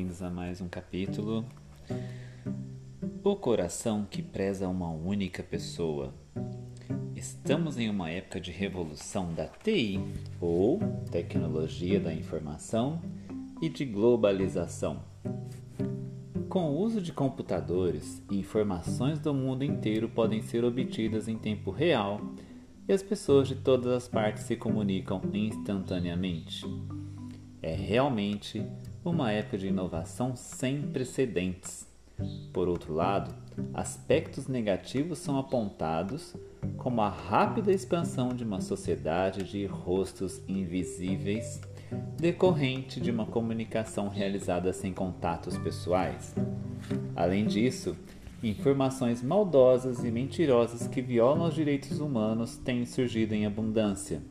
bem-vindos a mais um capítulo. O coração que preza uma única pessoa. Estamos em uma época de revolução da TI, ou tecnologia da informação, e de globalização. Com o uso de computadores, informações do mundo inteiro podem ser obtidas em tempo real e as pessoas de todas as partes se comunicam instantaneamente. É realmente uma época de inovação sem precedentes. Por outro lado, aspectos negativos são apontados como a rápida expansão de uma sociedade de rostos invisíveis decorrente de uma comunicação realizada sem contatos pessoais. Além disso, informações maldosas e mentirosas que violam os direitos humanos têm surgido em abundância.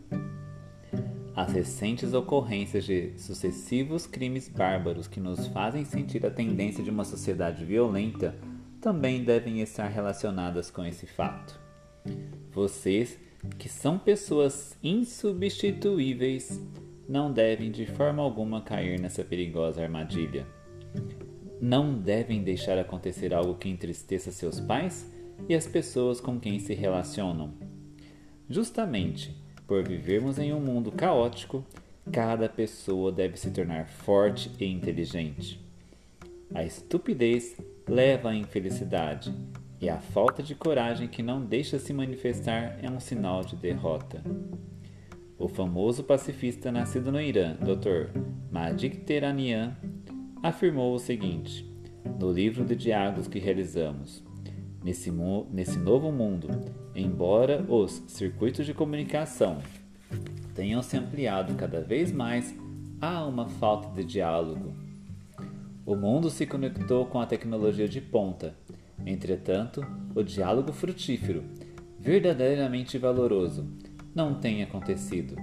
As recentes ocorrências de sucessivos crimes bárbaros que nos fazem sentir a tendência de uma sociedade violenta também devem estar relacionadas com esse fato. Vocês, que são pessoas insubstituíveis, não devem de forma alguma cair nessa perigosa armadilha. Não devem deixar acontecer algo que entristeça seus pais e as pessoas com quem se relacionam. Justamente, por vivermos em um mundo caótico, cada pessoa deve se tornar forte e inteligente. A estupidez leva à infelicidade, e a falta de coragem que não deixa se manifestar é um sinal de derrota. O famoso pacifista nascido no Irã, Dr. Majid Teranian, afirmou o seguinte no livro de diálogos que realizamos: Nesse, nesse novo mundo, embora os circuitos de comunicação tenham se ampliado cada vez mais, há uma falta de diálogo. O mundo se conectou com a tecnologia de ponta. Entretanto, o diálogo frutífero, verdadeiramente valoroso, não tem acontecido.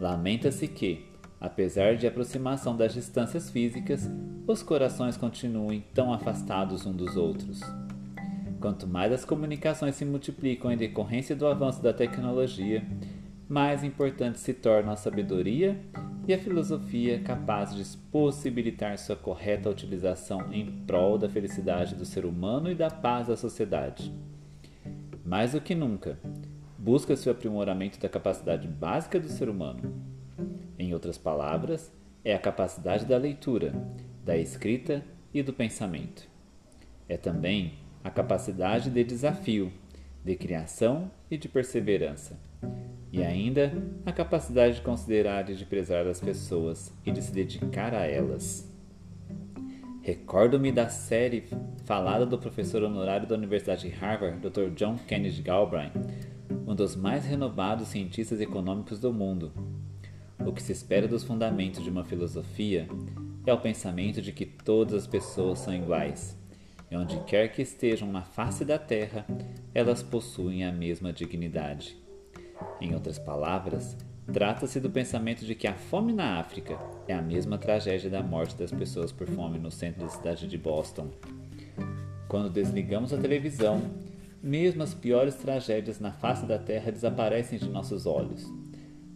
Lamenta-se que, apesar de aproximação das distâncias físicas, os corações continuem tão afastados uns dos outros. Quanto mais as comunicações se multiplicam em decorrência do avanço da tecnologia, mais importante se torna a sabedoria e a filosofia capaz de possibilitar sua correta utilização em prol da felicidade do ser humano e da paz da sociedade. Mais do que nunca, busca-se o aprimoramento da capacidade básica do ser humano. Em outras palavras, é a capacidade da leitura, da escrita e do pensamento. É também a capacidade de desafio, de criação e de perseverança. E ainda a capacidade de considerar e de prezar as pessoas e de se dedicar a elas. Recordo-me da série falada do professor honorário da Universidade de Harvard, Dr. John Kennedy Galbraith, um dos mais renovados cientistas econômicos do mundo. O que se espera dos fundamentos de uma filosofia é o pensamento de que todas as pessoas são iguais e onde quer que estejam na face da terra, elas possuem a mesma dignidade. Em outras palavras, trata-se do pensamento de que a fome na África é a mesma tragédia da morte das pessoas por fome no centro da cidade de Boston. Quando desligamos a televisão, mesmo as piores tragédias na face da terra desaparecem de nossos olhos.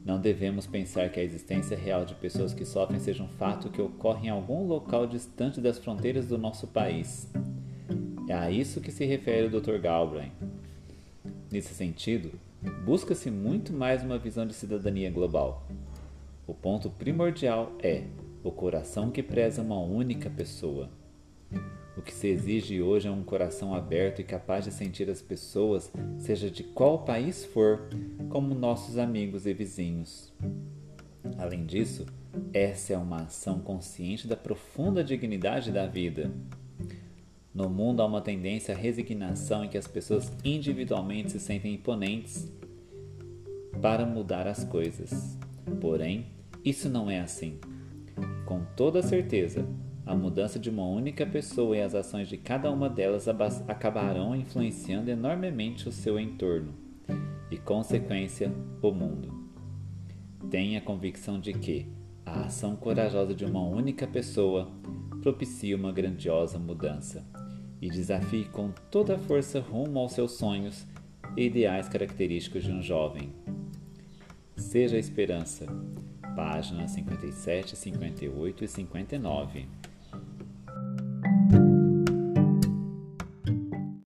Não devemos pensar que a existência real de pessoas que sofrem seja um fato que ocorre em algum local distante das fronteiras do nosso país. É a isso que se refere o Dr. Galbraith. Nesse sentido, busca-se muito mais uma visão de cidadania global. O ponto primordial é o coração que preza uma única pessoa. O que se exige hoje é um coração aberto e capaz de sentir as pessoas, seja de qual país for, como nossos amigos e vizinhos. Além disso, essa é uma ação consciente da profunda dignidade da vida. No mundo há uma tendência à resignação em que as pessoas individualmente se sentem imponentes para mudar as coisas. Porém, isso não é assim. Com toda certeza, a mudança de uma única pessoa e as ações de cada uma delas acabarão influenciando enormemente o seu entorno e, consequência, o mundo. Tenha a convicção de que a ação corajosa de uma única pessoa propicia uma grandiosa mudança e desafie com toda a força rumo aos seus sonhos e ideais característicos de um jovem. Seja a esperança. Páginas 57, 58 e 59.